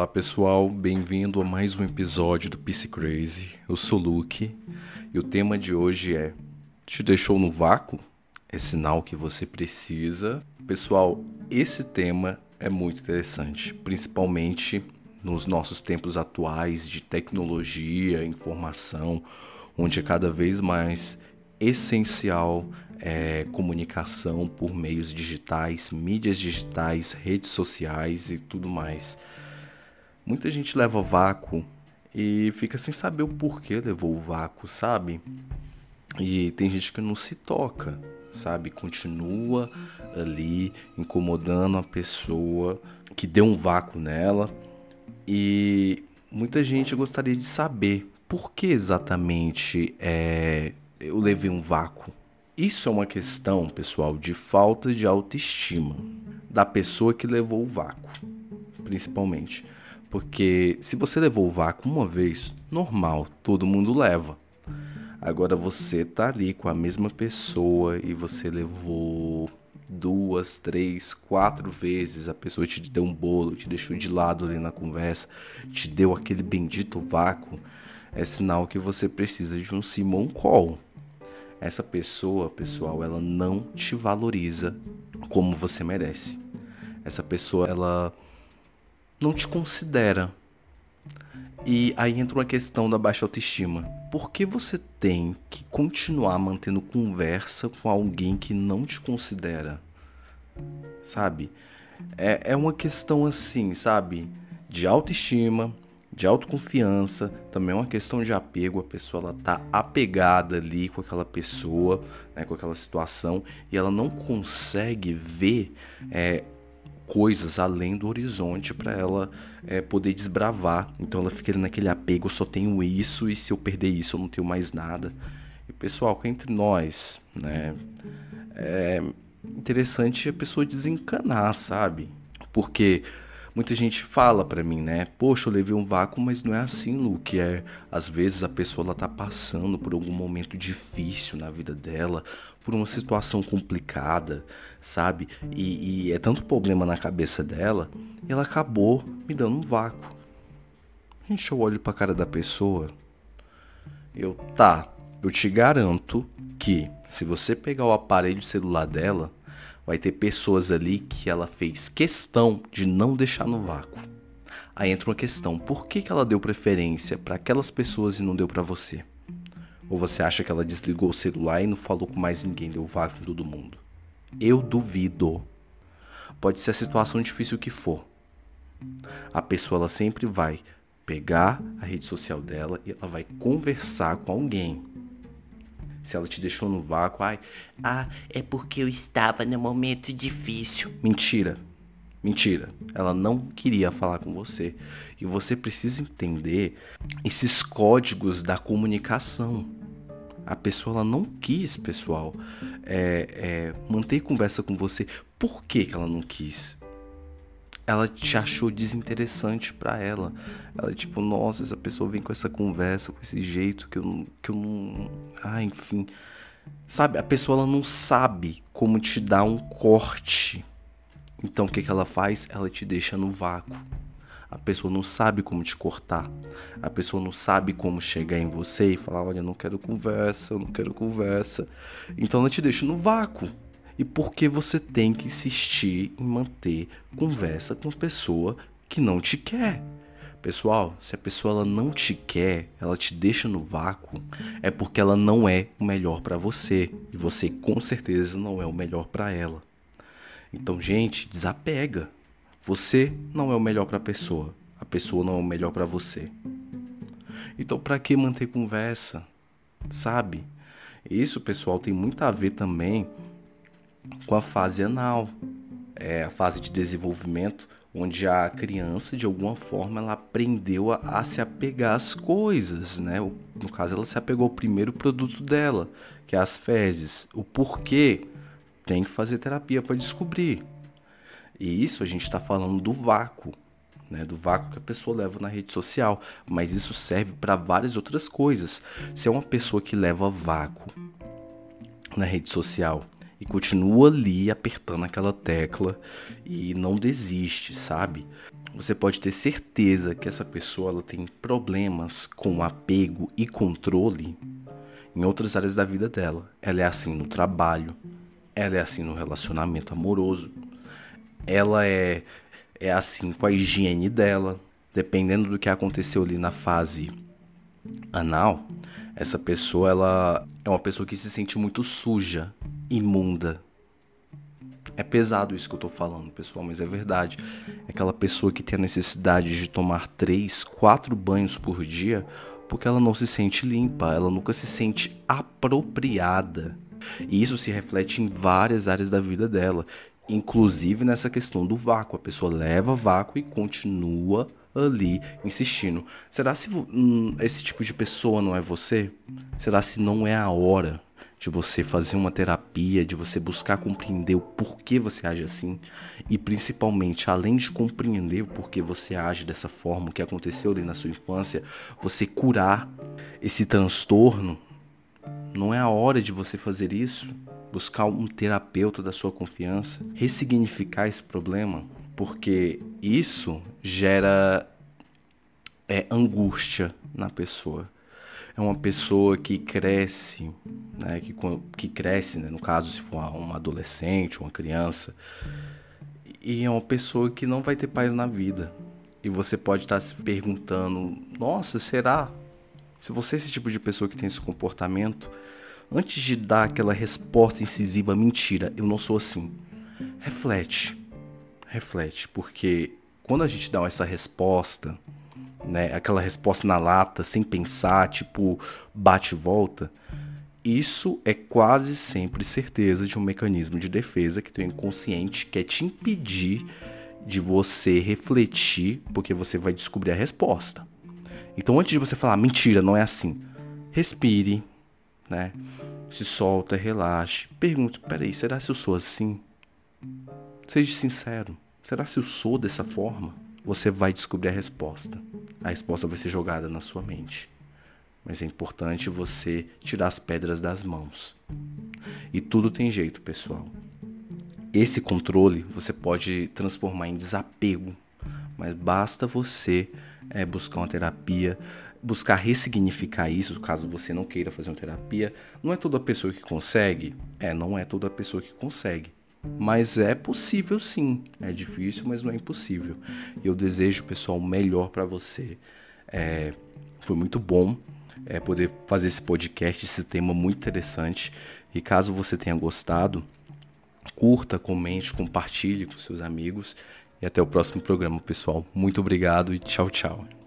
Olá pessoal, bem-vindo a mais um episódio do Psi Crazy. Eu sou Luke e o tema de hoje é: Te deixou no vácuo? É sinal que você precisa. Pessoal, esse tema é muito interessante, principalmente nos nossos tempos atuais de tecnologia, informação, onde é cada vez mais essencial é, comunicação por meios digitais, mídias digitais, redes sociais e tudo mais. Muita gente leva vácuo e fica sem saber o porquê levou o vácuo, sabe? E tem gente que não se toca, sabe? Continua ali incomodando a pessoa que deu um vácuo nela. E muita gente gostaria de saber por que exatamente é, eu levei um vácuo. Isso é uma questão, pessoal, de falta de autoestima da pessoa que levou o vácuo, principalmente. Porque se você levou o vácuo uma vez, normal, todo mundo leva. Agora você tá ali com a mesma pessoa e você levou duas, três, quatro vezes, a pessoa te deu um bolo, te deixou de lado ali na conversa, te deu aquele bendito vácuo, é sinal que você precisa de um Simon Call. Essa pessoa, pessoal, ela não te valoriza como você merece. Essa pessoa, ela não te considera. E aí entra uma questão da baixa autoestima. Por que você tem que continuar mantendo conversa com alguém que não te considera? Sabe? É, é uma questão assim, sabe? De autoestima, de autoconfiança, também é uma questão de apego. A pessoa ela tá apegada ali com aquela pessoa, né, com aquela situação, e ela não consegue ver é, coisas além do horizonte para ela é, poder desbravar. Então ela fica naquele apego, só tenho isso e se eu perder isso eu não tenho mais nada. E pessoal, cá entre nós, né? É interessante a pessoa desencanar, sabe? Porque muita gente fala para mim, né? Poxa, eu levei um vácuo, mas não é assim, Luke. É, às vezes a pessoa ela tá passando por algum momento difícil na vida dela, por uma situação complicada, sabe? E, e é tanto problema na cabeça dela, e ela acabou me dando um vácuo. Gente, eu olho pra cara da pessoa, eu, tá, eu te garanto que se você pegar o aparelho celular dela, vai ter pessoas ali que ela fez questão de não deixar no vácuo. Aí entra uma questão: por que, que ela deu preferência para aquelas pessoas e não deu para você? Ou você acha que ela desligou o celular e não falou com mais ninguém, deu vácuo em todo mundo? Eu duvido. Pode ser a situação difícil que for. A pessoa ela sempre vai pegar a rede social dela e ela vai conversar com alguém. Se ela te deixou no vácuo, ai, ah, é porque eu estava no momento difícil. Mentira. Mentira. Ela não queria falar com você. E você precisa entender esses códigos da comunicação. A pessoa ela não quis, pessoal, é, é, manter conversa com você. Por que, que ela não quis? Ela te achou desinteressante para ela. Ela, tipo, nossa, essa pessoa vem com essa conversa, com esse jeito que eu, que eu não. Ah, enfim. Sabe, a pessoa ela não sabe como te dar um corte. Então o que, que ela faz? Ela te deixa no vácuo. A pessoa não sabe como te cortar. A pessoa não sabe como chegar em você e falar: olha, eu não quero conversa, eu não quero conversa. Então ela te deixa no vácuo e por que você tem que insistir em manter conversa com pessoa que não te quer. Pessoal, se a pessoa ela não te quer, ela te deixa no vácuo, é porque ela não é o melhor para você e você com certeza não é o melhor para ela. Então, gente, desapega. Você não é o melhor para a pessoa, a pessoa não é o melhor para você. Então, para que manter conversa? Sabe? Isso, pessoal, tem muito a ver também com a fase anal, é a fase de desenvolvimento onde a criança de alguma forma ela aprendeu a, a, se apegar às coisas, né? No caso ela se apegou ao primeiro produto dela, que é as fezes. O porquê tem que fazer terapia para descobrir. E isso a gente está falando do vácuo, né? Do vácuo que a pessoa leva na rede social, mas isso serve para várias outras coisas. Se é uma pessoa que leva vácuo na rede social e continua ali apertando aquela tecla e não desiste, sabe? Você pode ter certeza que essa pessoa ela tem problemas com apego e controle em outras áreas da vida dela. Ela é assim no trabalho, ela é assim no relacionamento amoroso, ela é, é assim com a higiene dela. Dependendo do que aconteceu ali na fase anal, essa pessoa ela é uma pessoa que se sente muito suja, imunda. É pesado isso que eu tô falando, pessoal, mas é verdade. É aquela pessoa que tem a necessidade de tomar três, quatro banhos por dia porque ela não se sente limpa, ela nunca se sente apropriada. E isso se reflete em várias áreas da vida dela, inclusive nessa questão do vácuo. A pessoa leva vácuo e continua ali insistindo. Será se hum, esse tipo de pessoa não é você? Será se não é a hora de você fazer uma terapia, de você buscar compreender o porquê você age assim e principalmente, além de compreender o porquê você age dessa forma, o que aconteceu ali na sua infância, você curar esse transtorno? Não é a hora de você fazer isso? Buscar um terapeuta da sua confiança, ressignificar esse problema, porque isso gera é, angústia na pessoa é uma pessoa que cresce, né, que, que cresce, né, no caso se for uma adolescente, uma criança, e é uma pessoa que não vai ter paz na vida. E você pode estar se perguntando: nossa, será? Se você é esse tipo de pessoa que tem esse comportamento, antes de dar aquela resposta incisiva, mentira, eu não sou assim. Reflete. Reflete, porque quando a gente dá essa resposta, né? Aquela resposta na lata, sem pensar, tipo, bate e volta. Isso é quase sempre certeza de um mecanismo de defesa que teu inconsciente quer te impedir de você refletir, porque você vai descobrir a resposta. Então, antes de você falar, mentira, não é assim, respire, né? Se solta, relaxe. Pergunta, peraí, será se eu sou assim? Seja sincero. Será se eu sou dessa forma? Você vai descobrir a resposta a resposta vai ser jogada na sua mente. Mas é importante você tirar as pedras das mãos. E tudo tem jeito, pessoal. Esse controle você pode transformar em desapego, mas basta você é, buscar uma terapia, buscar ressignificar isso, caso você não queira fazer uma terapia. Não é toda pessoa que consegue? É, não é toda pessoa que consegue. Mas é possível sim. É difícil, mas não é impossível. E eu desejo, pessoal, o melhor para você. É, foi muito bom é, poder fazer esse podcast, esse tema muito interessante. E caso você tenha gostado, curta, comente, compartilhe com seus amigos. E até o próximo programa, pessoal. Muito obrigado e tchau, tchau.